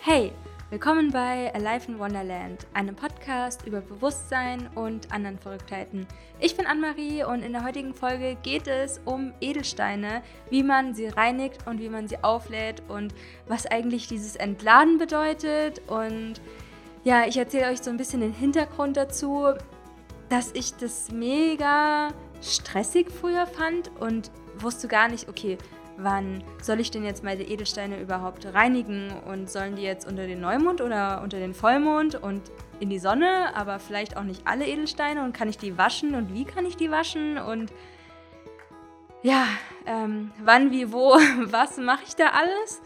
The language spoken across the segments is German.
Hey, willkommen bei Alive in Wonderland, einem Podcast über Bewusstsein und anderen Verrücktheiten. Ich bin Anne-Marie und in der heutigen Folge geht es um Edelsteine, wie man sie reinigt und wie man sie auflädt und was eigentlich dieses Entladen bedeutet. Und ja, ich erzähle euch so ein bisschen den Hintergrund dazu, dass ich das mega stressig früher fand und wusste gar nicht, okay, wann soll ich denn jetzt meine Edelsteine überhaupt reinigen und sollen die jetzt unter den Neumond oder unter den Vollmond und in die Sonne, aber vielleicht auch nicht alle Edelsteine und kann ich die waschen und wie kann ich die waschen und ja, ähm, wann, wie, wo, was mache ich da alles?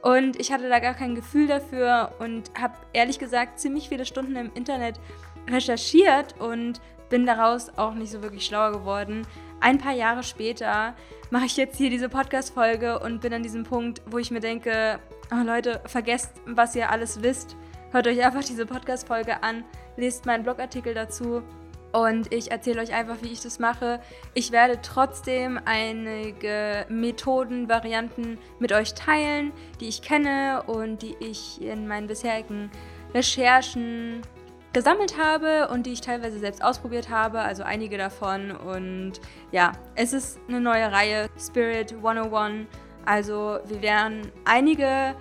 Und ich hatte da gar kein Gefühl dafür und habe ehrlich gesagt ziemlich viele Stunden im Internet recherchiert und bin daraus auch nicht so wirklich schlauer geworden. Ein paar Jahre später mache ich jetzt hier diese Podcast-Folge und bin an diesem Punkt, wo ich mir denke, oh Leute, vergesst, was ihr alles wisst. Hört euch einfach diese Podcast-Folge an, lest meinen Blogartikel dazu und ich erzähle euch einfach, wie ich das mache. Ich werde trotzdem einige Methoden, Varianten mit euch teilen, die ich kenne und die ich in meinen bisherigen Recherchen gesammelt habe und die ich teilweise selbst ausprobiert habe, also einige davon. Und ja, es ist eine neue Reihe, Spirit 101. Also wir werden einige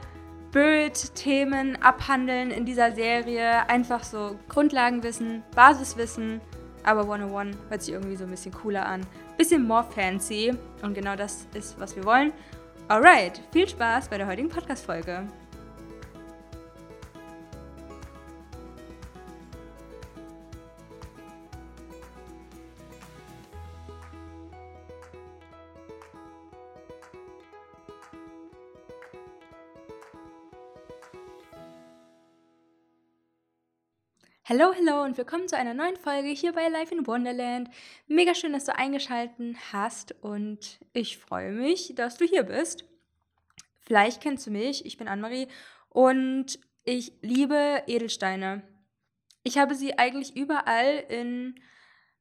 Spirit-Themen abhandeln in dieser Serie. Einfach so Grundlagenwissen, Basiswissen. Aber 101 hört sich irgendwie so ein bisschen cooler an. Bisschen more fancy. Und genau das ist, was wir wollen. Alright, viel Spaß bei der heutigen Podcast-Folge. Hallo, hallo und willkommen zu einer neuen Folge hier bei Life in Wonderland. Mega schön, dass du eingeschaltet hast und ich freue mich, dass du hier bist. Vielleicht kennst du mich, ich bin Annemarie und ich liebe Edelsteine. Ich habe sie eigentlich überall in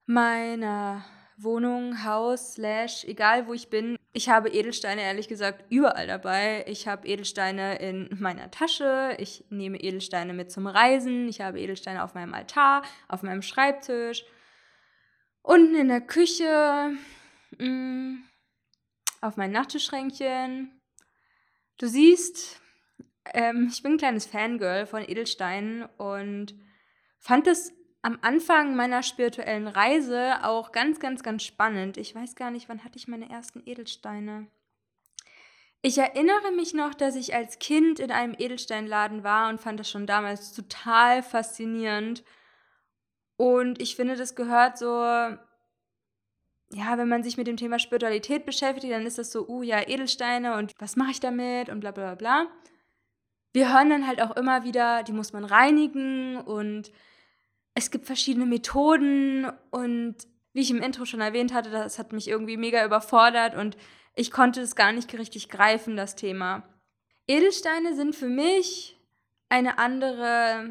meiner Wohnung, Haus, Slash, egal wo ich bin. Ich habe Edelsteine ehrlich gesagt überall dabei. Ich habe Edelsteine in meiner Tasche, ich nehme Edelsteine mit zum Reisen, ich habe Edelsteine auf meinem Altar, auf meinem Schreibtisch, unten in der Küche, mm, auf meinem Nachttischschränkchen. Du siehst, ähm, ich bin ein kleines Fangirl von Edelsteinen und fand es am Anfang meiner spirituellen Reise auch ganz, ganz, ganz spannend. Ich weiß gar nicht, wann hatte ich meine ersten Edelsteine. Ich erinnere mich noch, dass ich als Kind in einem Edelsteinladen war und fand das schon damals total faszinierend. Und ich finde, das gehört so, ja, wenn man sich mit dem Thema Spiritualität beschäftigt, dann ist das so, uh, ja, Edelsteine und was mache ich damit und bla bla bla. Wir hören dann halt auch immer wieder, die muss man reinigen und es gibt verschiedene Methoden und wie ich im Intro schon erwähnt hatte, das hat mich irgendwie mega überfordert und ich konnte es gar nicht richtig greifen, das Thema. Edelsteine sind für mich eine andere,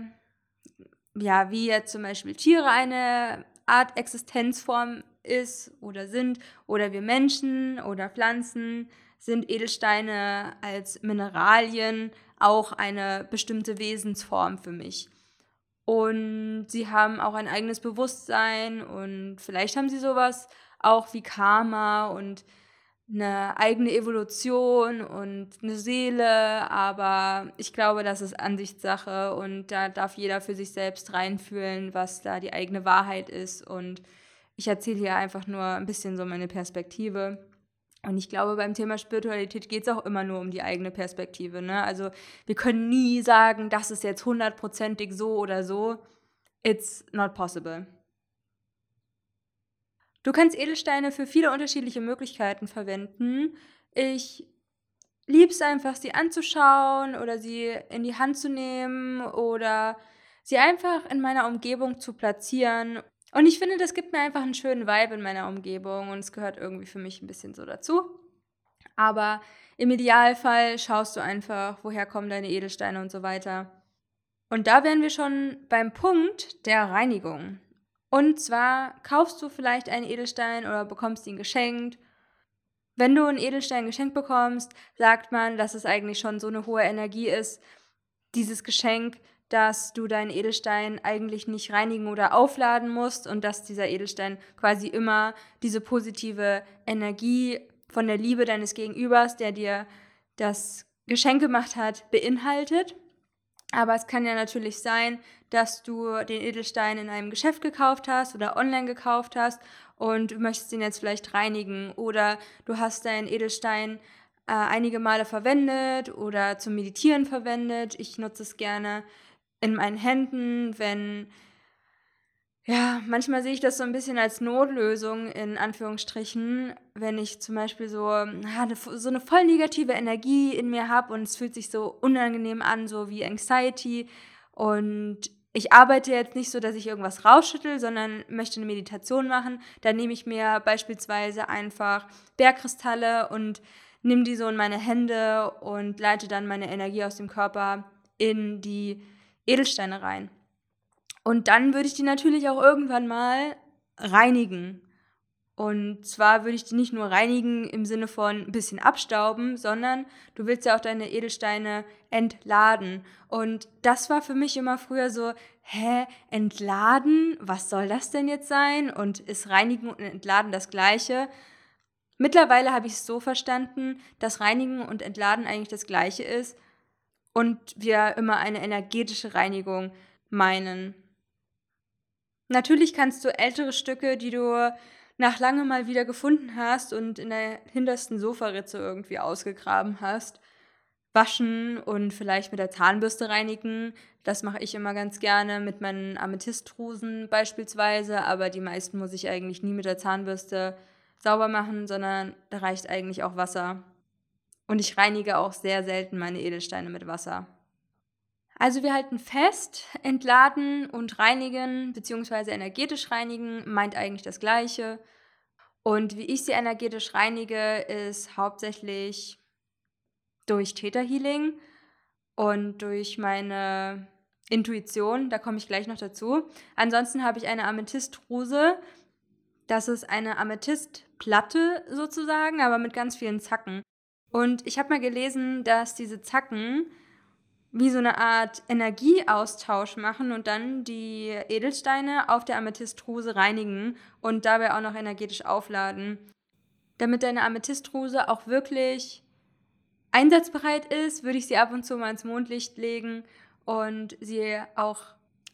ja, wie jetzt zum Beispiel Tiere eine Art Existenzform ist oder sind, oder wir Menschen oder Pflanzen sind Edelsteine als Mineralien auch eine bestimmte Wesensform für mich. Und sie haben auch ein eigenes Bewusstsein und vielleicht haben sie sowas auch wie Karma und eine eigene Evolution und eine Seele, aber ich glaube, das ist Ansichtssache und da darf jeder für sich selbst reinfühlen, was da die eigene Wahrheit ist. Und ich erzähle hier einfach nur ein bisschen so meine Perspektive. Und ich glaube, beim Thema Spiritualität geht es auch immer nur um die eigene Perspektive. Ne? Also wir können nie sagen, das ist jetzt hundertprozentig so oder so. It's not possible. Du kannst Edelsteine für viele unterschiedliche Möglichkeiten verwenden. Ich liebe es einfach, sie anzuschauen oder sie in die Hand zu nehmen oder sie einfach in meiner Umgebung zu platzieren und ich finde, das gibt mir einfach einen schönen Vibe in meiner Umgebung und es gehört irgendwie für mich ein bisschen so dazu. Aber im Idealfall schaust du einfach, woher kommen deine Edelsteine und so weiter. Und da wären wir schon beim Punkt der Reinigung. Und zwar kaufst du vielleicht einen Edelstein oder bekommst ihn geschenkt. Wenn du einen Edelstein geschenkt bekommst, sagt man, dass es eigentlich schon so eine hohe Energie ist, dieses Geschenk, dass du deinen Edelstein eigentlich nicht reinigen oder aufladen musst und dass dieser Edelstein quasi immer diese positive Energie von der Liebe deines Gegenübers, der dir das Geschenk gemacht hat, beinhaltet. Aber es kann ja natürlich sein, dass du den Edelstein in einem Geschäft gekauft hast oder online gekauft hast und möchtest ihn jetzt vielleicht reinigen oder du hast deinen Edelstein äh, einige Male verwendet oder zum Meditieren verwendet. Ich nutze es gerne in meinen Händen, wenn ja, manchmal sehe ich das so ein bisschen als Notlösung in Anführungsstrichen, wenn ich zum Beispiel so, so eine voll negative Energie in mir habe und es fühlt sich so unangenehm an, so wie Anxiety. Und ich arbeite jetzt nicht so, dass ich irgendwas rausschüttel, sondern möchte eine Meditation machen. Dann nehme ich mir beispielsweise einfach Bergkristalle und nehme die so in meine Hände und leite dann meine Energie aus dem Körper in die Edelsteine rein. Und dann würde ich die natürlich auch irgendwann mal reinigen. Und zwar würde ich die nicht nur reinigen im Sinne von ein bisschen abstauben, sondern du willst ja auch deine Edelsteine entladen. Und das war für mich immer früher so, hä, entladen? Was soll das denn jetzt sein? Und ist reinigen und entladen das gleiche? Mittlerweile habe ich es so verstanden, dass reinigen und entladen eigentlich das gleiche ist und wir immer eine energetische Reinigung meinen. Natürlich kannst du ältere Stücke, die du nach langem mal wieder gefunden hast und in der hintersten Sofaritze irgendwie ausgegraben hast, waschen und vielleicht mit der Zahnbürste reinigen. Das mache ich immer ganz gerne mit meinen Amethystdrusen beispielsweise, aber die meisten muss ich eigentlich nie mit der Zahnbürste sauber machen, sondern da reicht eigentlich auch Wasser. Und ich reinige auch sehr selten meine Edelsteine mit Wasser. Also wir halten fest, entladen und reinigen bzw. energetisch reinigen meint eigentlich das gleiche. Und wie ich sie energetisch reinige, ist hauptsächlich durch Theta Healing und durch meine Intuition, da komme ich gleich noch dazu. Ansonsten habe ich eine Amethystdruse. Das ist eine Amethystplatte sozusagen, aber mit ganz vielen Zacken. Und ich habe mal gelesen, dass diese Zacken wie so eine Art Energieaustausch machen und dann die Edelsteine auf der Amethystdruse reinigen und dabei auch noch energetisch aufladen, damit deine Amethystdruse auch wirklich einsatzbereit ist, würde ich sie ab und zu mal ins Mondlicht legen und sie auch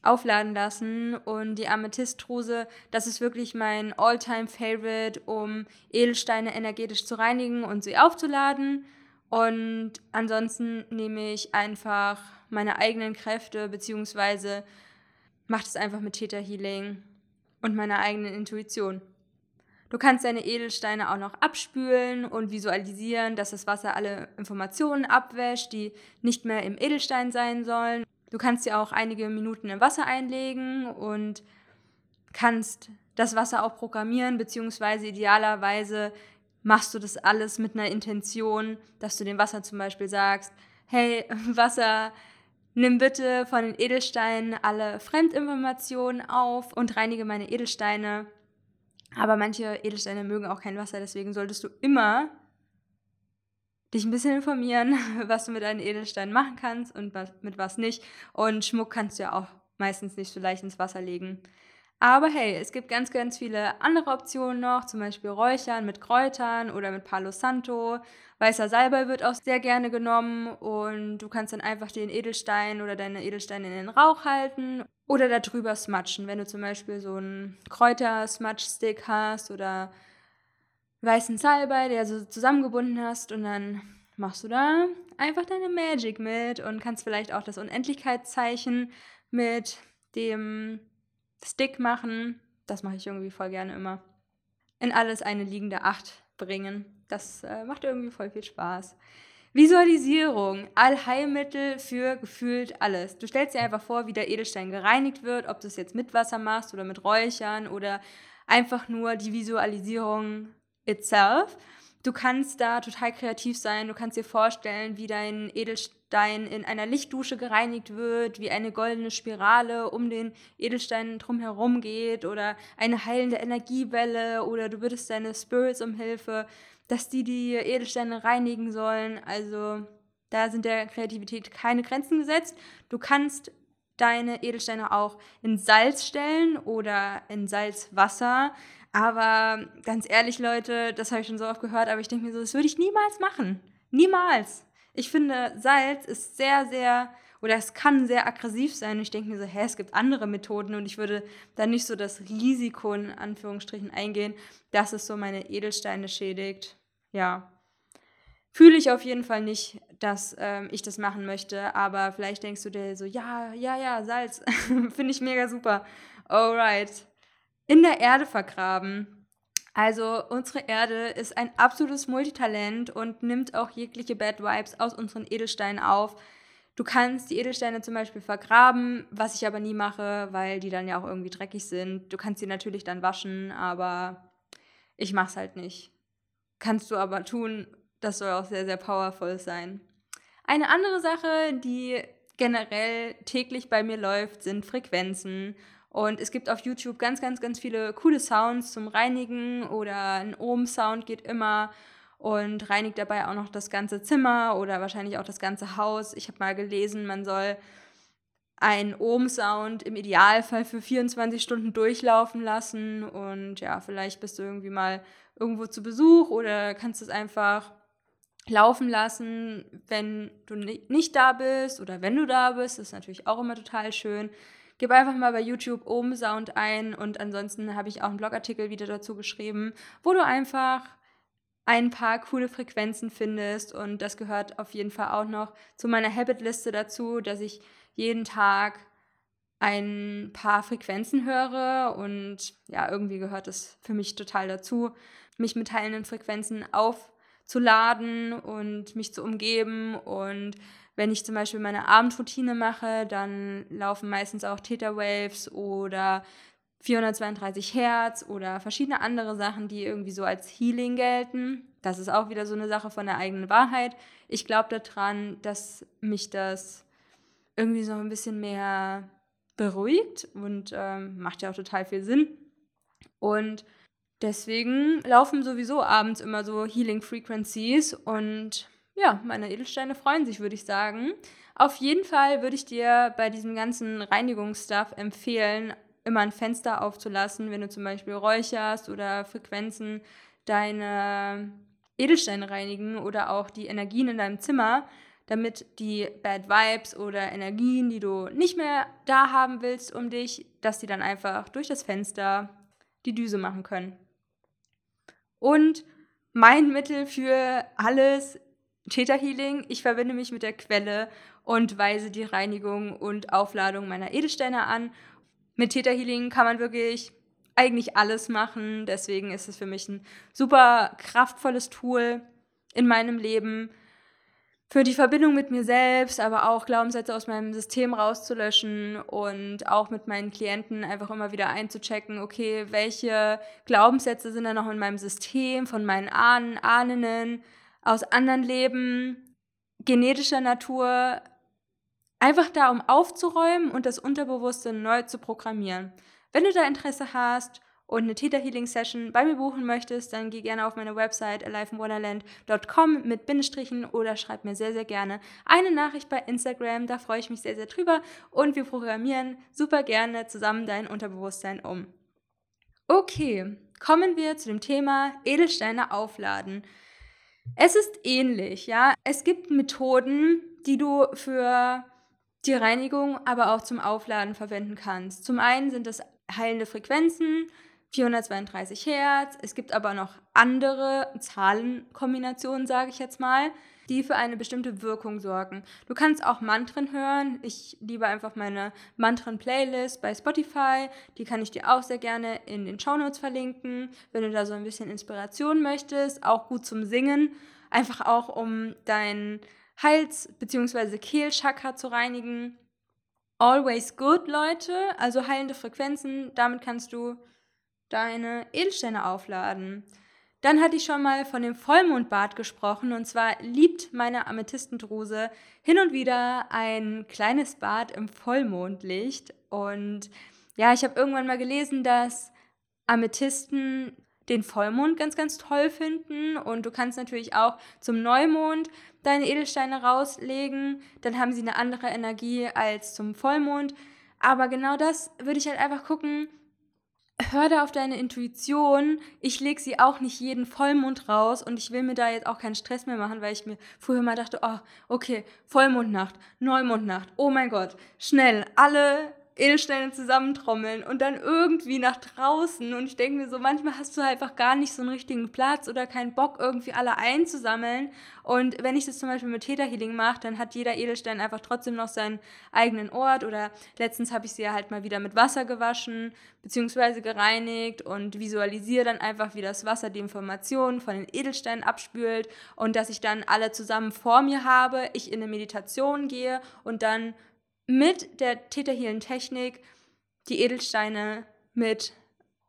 aufladen lassen. Und die Amethystdruse, das ist wirklich mein Alltime favorite um Edelsteine energetisch zu reinigen und sie aufzuladen. Und ansonsten nehme ich einfach meine eigenen Kräfte, beziehungsweise mache es einfach mit Theta Healing und meiner eigenen Intuition. Du kannst deine Edelsteine auch noch abspülen und visualisieren, dass das Wasser alle Informationen abwäscht, die nicht mehr im Edelstein sein sollen. Du kannst sie auch einige Minuten im Wasser einlegen und kannst das Wasser auch programmieren, beziehungsweise idealerweise machst du das alles mit einer Intention, dass du dem Wasser zum Beispiel sagst, hey Wasser, nimm bitte von den Edelsteinen alle Fremdinformationen auf und reinige meine Edelsteine. Aber manche Edelsteine mögen auch kein Wasser, deswegen solltest du immer dich ein bisschen informieren, was du mit deinen Edelsteinen machen kannst und was, mit was nicht. Und Schmuck kannst du ja auch meistens nicht so leicht ins Wasser legen. Aber hey, es gibt ganz, ganz viele andere Optionen noch, zum Beispiel Räuchern mit Kräutern oder mit Palo Santo. Weißer Salbei wird auch sehr gerne genommen und du kannst dann einfach den Edelstein oder deine Edelsteine in den Rauch halten oder darüber smatschen. Wenn du zum Beispiel so einen Kräuter-Smudge-Stick hast oder weißen Salbei, der so zusammengebunden hast und dann machst du da einfach deine Magic mit und kannst vielleicht auch das Unendlichkeitszeichen mit dem Stick machen. Das mache ich irgendwie voll gerne immer. In alles eine liegende Acht bringen. Das äh, macht irgendwie voll viel Spaß. Visualisierung, Allheilmittel für gefühlt alles. Du stellst dir einfach vor, wie der Edelstein gereinigt wird, ob du es jetzt mit Wasser machst oder mit Räuchern oder einfach nur die Visualisierung itself. Du kannst da total kreativ sein. Du kannst dir vorstellen, wie dein Edelstein in einer Lichtdusche gereinigt wird, wie eine goldene Spirale um den Edelstein drumherum geht oder eine heilende Energiewelle oder du würdest deine Spirits um Hilfe, dass die die Edelsteine reinigen sollen. Also Da sind der Kreativität keine Grenzen gesetzt. Du kannst deine Edelsteine auch in Salz stellen oder in Salzwasser. Aber ganz ehrlich, Leute, das habe ich schon so oft gehört, aber ich denke mir so, das würde ich niemals machen. Niemals. Ich finde, Salz ist sehr, sehr, oder es kann sehr aggressiv sein. Ich denke mir so, hä, es gibt andere Methoden und ich würde da nicht so das Risiko in Anführungsstrichen eingehen, dass es so meine Edelsteine schädigt. Ja. Fühle ich auf jeden Fall nicht, dass ähm, ich das machen möchte, aber vielleicht denkst du dir so, ja, ja, ja, Salz, finde ich mega super. Alright in der Erde vergraben. Also unsere Erde ist ein absolutes Multitalent und nimmt auch jegliche Bad Vibes aus unseren Edelsteinen auf. Du kannst die Edelsteine zum Beispiel vergraben, was ich aber nie mache, weil die dann ja auch irgendwie dreckig sind. Du kannst sie natürlich dann waschen, aber ich mach's halt nicht. Kannst du aber tun, das soll auch sehr, sehr powerful sein. Eine andere Sache, die generell täglich bei mir läuft, sind Frequenzen. Und es gibt auf YouTube ganz, ganz, ganz viele coole Sounds zum Reinigen oder ein Ohm-Sound geht immer und reinigt dabei auch noch das ganze Zimmer oder wahrscheinlich auch das ganze Haus. Ich habe mal gelesen, man soll einen Ohm-Sound im Idealfall für 24 Stunden durchlaufen lassen und ja, vielleicht bist du irgendwie mal irgendwo zu Besuch oder kannst es einfach laufen lassen, wenn du nicht da bist oder wenn du da bist. Das ist natürlich auch immer total schön. Gib einfach mal bei YouTube Ohm Sound ein und ansonsten habe ich auch einen Blogartikel wieder dazu geschrieben, wo du einfach ein paar coole Frequenzen findest. Und das gehört auf jeden Fall auch noch zu meiner Habit-Liste dazu, dass ich jeden Tag ein paar Frequenzen höre. Und ja, irgendwie gehört es für mich total dazu, mich mit heilenden Frequenzen aufzuladen und mich zu umgeben. Und wenn ich zum Beispiel meine Abendroutine mache, dann laufen meistens auch Theta Waves oder 432 Hertz oder verschiedene andere Sachen, die irgendwie so als Healing gelten. Das ist auch wieder so eine Sache von der eigenen Wahrheit. Ich glaube daran, dass mich das irgendwie so ein bisschen mehr beruhigt und ähm, macht ja auch total viel Sinn. Und deswegen laufen sowieso abends immer so Healing Frequencies und ja, meine Edelsteine freuen sich, würde ich sagen. Auf jeden Fall würde ich dir bei diesem ganzen Reinigungsstuff empfehlen, immer ein Fenster aufzulassen, wenn du zum Beispiel räucherst oder Frequenzen deine Edelsteine reinigen oder auch die Energien in deinem Zimmer, damit die Bad Vibes oder Energien, die du nicht mehr da haben willst um dich, dass die dann einfach durch das Fenster die Düse machen können. Und mein Mittel für alles Theta Healing. Ich verbinde mich mit der Quelle und weise die Reinigung und Aufladung meiner Edelsteine an. Mit Theta Healing kann man wirklich eigentlich alles machen. Deswegen ist es für mich ein super kraftvolles Tool in meinem Leben für die Verbindung mit mir selbst, aber auch Glaubenssätze aus meinem System rauszulöschen und auch mit meinen Klienten einfach immer wieder einzuchecken, okay, welche Glaubenssätze sind da noch in meinem System von meinen Ahnen, Ahnen, aus anderen Leben, genetischer Natur, einfach da, um aufzuräumen und das Unterbewusste neu zu programmieren. Wenn du da Interesse hast und eine Theta Healing Session bei mir buchen möchtest, dann geh gerne auf meine Website aliveinwonderland.com mit Bindestrichen oder schreib mir sehr, sehr gerne eine Nachricht bei Instagram. Da freue ich mich sehr, sehr drüber und wir programmieren super gerne zusammen dein Unterbewusstsein um. Okay, kommen wir zu dem Thema Edelsteine aufladen. Es ist ähnlich, ja. Es gibt Methoden, die du für die Reinigung, aber auch zum Aufladen verwenden kannst. Zum einen sind es heilende Frequenzen, 432 Hertz. Es gibt aber noch andere Zahlenkombinationen, sage ich jetzt mal die für eine bestimmte Wirkung sorgen. Du kannst auch Mantren hören. Ich liebe einfach meine Mantren-Playlist bei Spotify. Die kann ich dir auch sehr gerne in den Shownotes verlinken, wenn du da so ein bisschen Inspiration möchtest. Auch gut zum Singen. Einfach auch, um dein Hals- bzw. Kehlchakra zu reinigen. Always good, Leute. Also heilende Frequenzen. Damit kannst du deine Edelsteine aufladen. Dann hatte ich schon mal von dem Vollmondbad gesprochen und zwar liebt meine Amethystendruse hin und wieder ein kleines Bad im Vollmondlicht und ja, ich habe irgendwann mal gelesen, dass Amethysten den Vollmond ganz, ganz toll finden und du kannst natürlich auch zum Neumond deine Edelsteine rauslegen. Dann haben sie eine andere Energie als zum Vollmond. Aber genau das würde ich halt einfach gucken, hör da auf deine Intuition. Ich lege sie auch nicht jeden Vollmond raus und ich will mir da jetzt auch keinen Stress mehr machen, weil ich mir früher mal dachte, oh, okay, Vollmondnacht, Neumondnacht, oh mein Gott, schnell, alle Edelsteine zusammentrommeln und dann irgendwie nach draußen. Und ich denke mir so, manchmal hast du einfach gar nicht so einen richtigen Platz oder keinen Bock, irgendwie alle einzusammeln. Und wenn ich das zum Beispiel mit Theta Healing mache, dann hat jeder Edelstein einfach trotzdem noch seinen eigenen Ort. Oder letztens habe ich sie halt mal wieder mit Wasser gewaschen, beziehungsweise gereinigt und visualisiere dann einfach, wie das Wasser die Informationen von den Edelsteinen abspült und dass ich dann alle zusammen vor mir habe, ich in eine Meditation gehe und dann mit der Healing Technik die Edelsteine mit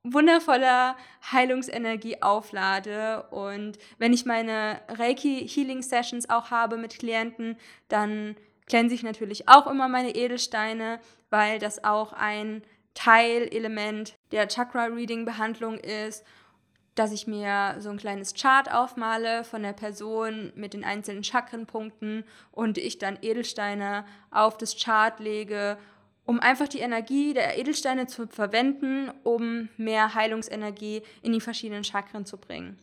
wundervoller Heilungsenergie auflade. Und wenn ich meine Reiki Healing Sessions auch habe mit Klienten, dann cleanse ich natürlich auch immer meine Edelsteine, weil das auch ein Teilelement der Chakra Reading Behandlung ist dass ich mir so ein kleines Chart aufmale von der Person mit den einzelnen Chakrenpunkten und ich dann Edelsteine auf das Chart lege, um einfach die Energie der Edelsteine zu verwenden, um mehr Heilungsenergie in die verschiedenen Chakren zu bringen.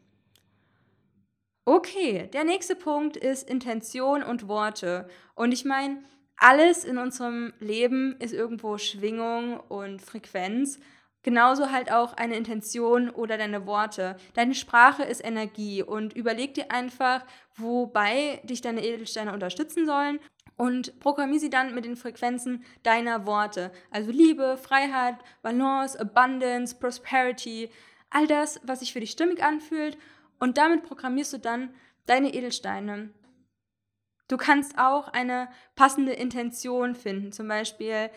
Okay, der nächste Punkt ist Intention und Worte. Und ich meine, alles in unserem Leben ist irgendwo Schwingung und Frequenz. Genauso halt auch eine Intention oder deine Worte. Deine Sprache ist Energie und überleg dir einfach, wobei dich deine Edelsteine unterstützen sollen und programmier sie dann mit den Frequenzen deiner Worte. Also Liebe, Freiheit, Balance, Abundance, Prosperity, all das, was sich für dich stimmig anfühlt und damit programmierst du dann deine Edelsteine. Du kannst auch eine passende Intention finden, zum Beispiel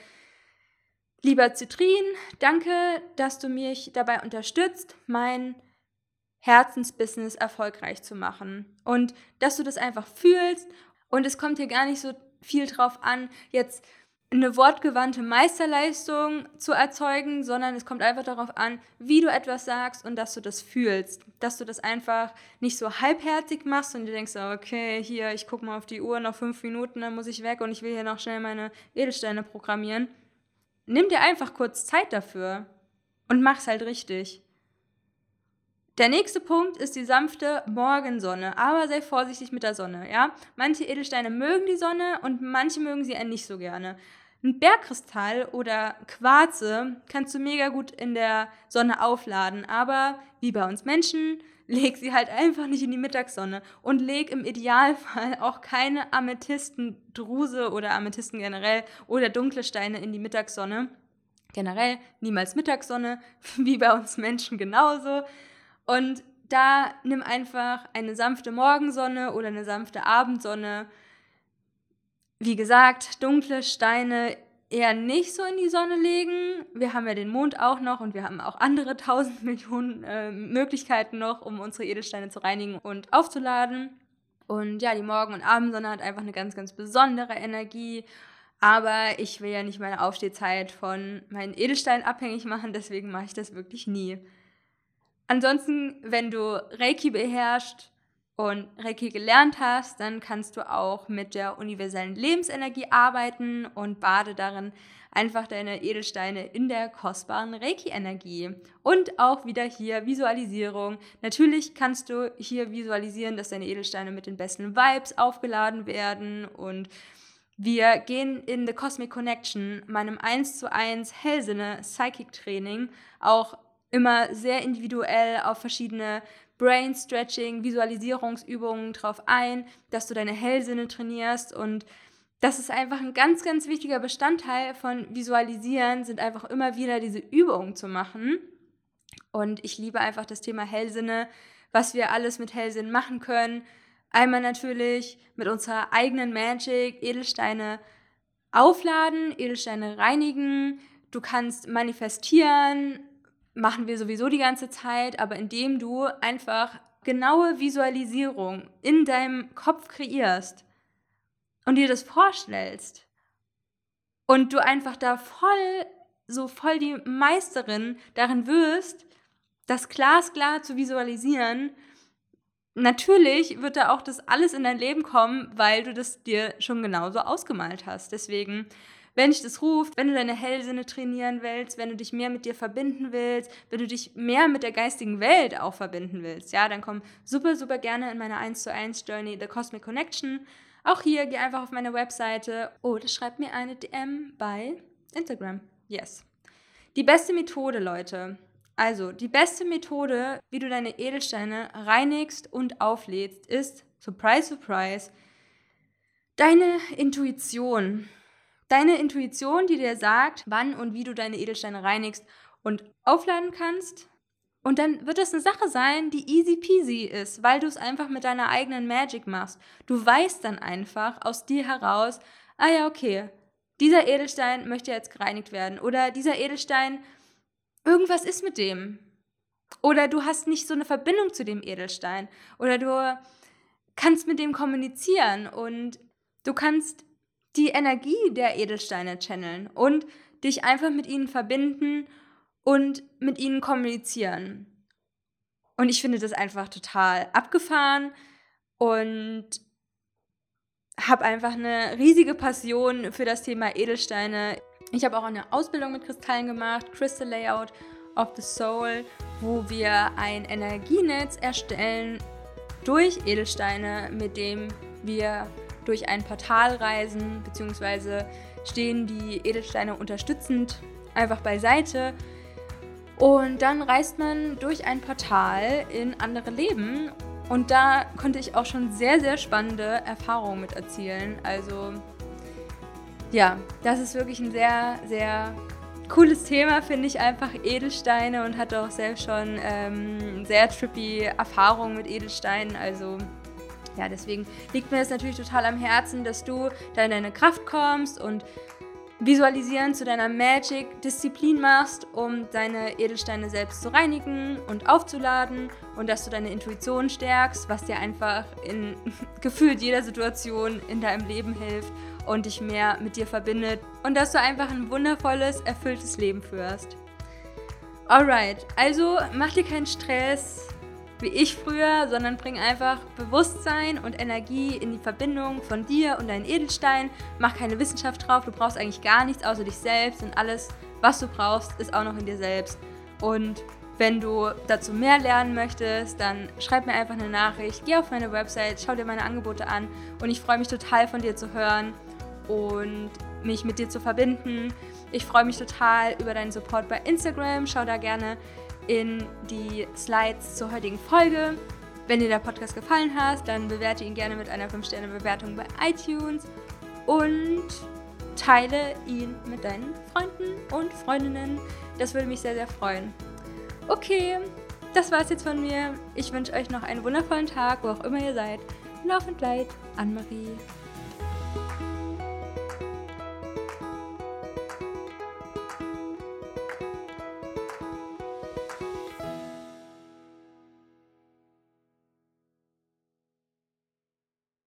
Lieber Zitrin, danke, dass du mich dabei unterstützt, mein Herzensbusiness erfolgreich zu machen. Und dass du das einfach fühlst. Und es kommt hier gar nicht so viel drauf an, jetzt eine wortgewandte Meisterleistung zu erzeugen, sondern es kommt einfach darauf an, wie du etwas sagst und dass du das fühlst. Dass du das einfach nicht so halbherzig machst und du denkst, okay, hier, ich gucke mal auf die Uhr, noch fünf Minuten, dann muss ich weg und ich will hier noch schnell meine Edelsteine programmieren nimm dir einfach kurz Zeit dafür und mach's halt richtig. Der nächste Punkt ist die sanfte Morgensonne, aber sei vorsichtig mit der Sonne, ja? Manche Edelsteine mögen die Sonne und manche mögen sie eher nicht so gerne. Ein Bergkristall oder Quarze kannst du mega gut in der Sonne aufladen, aber wie bei uns Menschen leg sie halt einfach nicht in die Mittagssonne und leg im Idealfall auch keine Amethystendruse oder Amethysten generell oder dunkle Steine in die Mittagssonne. Generell niemals Mittagssonne, wie bei uns Menschen genauso. Und da nimm einfach eine sanfte Morgensonne oder eine sanfte Abendsonne. Wie gesagt, dunkle Steine eher nicht so in die Sonne legen. Wir haben ja den Mond auch noch und wir haben auch andere tausend Millionen äh, Möglichkeiten noch, um unsere Edelsteine zu reinigen und aufzuladen. Und ja, die Morgen- und Abendsonne hat einfach eine ganz, ganz besondere Energie. Aber ich will ja nicht meine Aufstehzeit von meinen Edelsteinen abhängig machen, deswegen mache ich das wirklich nie. Ansonsten, wenn du Reiki beherrschst, und Reiki gelernt hast, dann kannst du auch mit der universellen Lebensenergie arbeiten und bade darin einfach deine Edelsteine in der kostbaren Reiki-Energie. Und auch wieder hier Visualisierung. Natürlich kannst du hier visualisieren, dass deine Edelsteine mit den besten Vibes aufgeladen werden und wir gehen in The Cosmic Connection, meinem 1 zu 1 Hellsinne Psychic Training, auch immer sehr individuell auf verschiedene Brain Stretching, Visualisierungsübungen drauf ein, dass du deine Hellsinne trainierst und das ist einfach ein ganz, ganz wichtiger Bestandteil von Visualisieren, sind einfach immer wieder diese Übungen zu machen. Und ich liebe einfach das Thema Hellsinne, was wir alles mit Hellsinn machen können. Einmal natürlich mit unserer eigenen Magic Edelsteine aufladen, Edelsteine reinigen. Du kannst manifestieren, machen wir sowieso die ganze Zeit, aber indem du einfach genaue Visualisierung in deinem Kopf kreierst und dir das vorstellst und du einfach da voll, so voll die Meisterin darin wirst, das glasklar zu visualisieren, natürlich wird da auch das alles in dein Leben kommen, weil du das dir schon genauso ausgemalt hast. Deswegen, wenn dich das ruft, wenn du deine Hellsinne trainieren willst, wenn du dich mehr mit dir verbinden willst, wenn du dich mehr mit der geistigen Welt auch verbinden willst, ja, dann komm super, super gerne in meine 1 zu 1 Journey The Cosmic Connection. Auch hier geh einfach auf meine Webseite oder schreib mir eine DM bei Instagram. Yes. Die beste Methode, Leute, also, die beste Methode, wie du deine Edelsteine reinigst und auflädst, ist, surprise, surprise, deine Intuition. Deine Intuition, die dir sagt, wann und wie du deine Edelsteine reinigst und aufladen kannst. Und dann wird das eine Sache sein, die easy peasy ist, weil du es einfach mit deiner eigenen Magic machst. Du weißt dann einfach aus dir heraus, ah ja, okay, dieser Edelstein möchte jetzt gereinigt werden oder dieser Edelstein irgendwas ist mit dem. Oder du hast nicht so eine Verbindung zu dem Edelstein. Oder du kannst mit dem kommunizieren und du kannst die Energie der Edelsteine channeln und dich einfach mit ihnen verbinden und mit ihnen kommunizieren. Und ich finde das einfach total abgefahren und habe einfach eine riesige Passion für das Thema Edelsteine. Ich habe auch eine Ausbildung mit Kristallen gemacht, Crystal Layout of the Soul, wo wir ein Energienetz erstellen durch Edelsteine, mit dem wir durch ein Portal reisen, beziehungsweise stehen die Edelsteine unterstützend einfach beiseite. Und dann reist man durch ein Portal in andere Leben. Und da konnte ich auch schon sehr, sehr spannende Erfahrungen mit erzielen. Also ja, das ist wirklich ein sehr, sehr cooles Thema, finde ich einfach Edelsteine und hatte auch selbst schon ähm, sehr trippy Erfahrungen mit Edelsteinen. Also ja, deswegen liegt mir das natürlich total am Herzen, dass du da in deine Kraft kommst und Visualisieren zu deiner Magic Disziplin machst, um deine Edelsteine selbst zu reinigen und aufzuladen und dass du deine Intuition stärkst, was dir einfach in gefühlt jeder Situation in deinem Leben hilft und dich mehr mit dir verbindet und dass du einfach ein wundervolles, erfülltes Leben führst. Alright, also mach dir keinen Stress, wie ich früher, sondern bring einfach Bewusstsein und Energie in die Verbindung von dir und deinen Edelstein. Mach keine Wissenschaft drauf, du brauchst eigentlich gar nichts außer dich selbst und alles, was du brauchst, ist auch noch in dir selbst. Und wenn du dazu mehr lernen möchtest, dann schreib mir einfach eine Nachricht, geh auf meine Website, schau dir meine Angebote an und ich freue mich total von dir zu hören und mich mit dir zu verbinden. Ich freue mich total über deinen Support bei Instagram. Schau da gerne in die Slides zur heutigen Folge. Wenn dir der Podcast gefallen hat, dann bewerte ihn gerne mit einer 5-Sterne-Bewertung bei iTunes und teile ihn mit deinen Freunden und Freundinnen. Das würde mich sehr, sehr freuen. Okay, das war's jetzt von mir. Ich wünsche euch noch einen wundervollen Tag, wo auch immer ihr seid. Laufend Leid, Anne-Marie.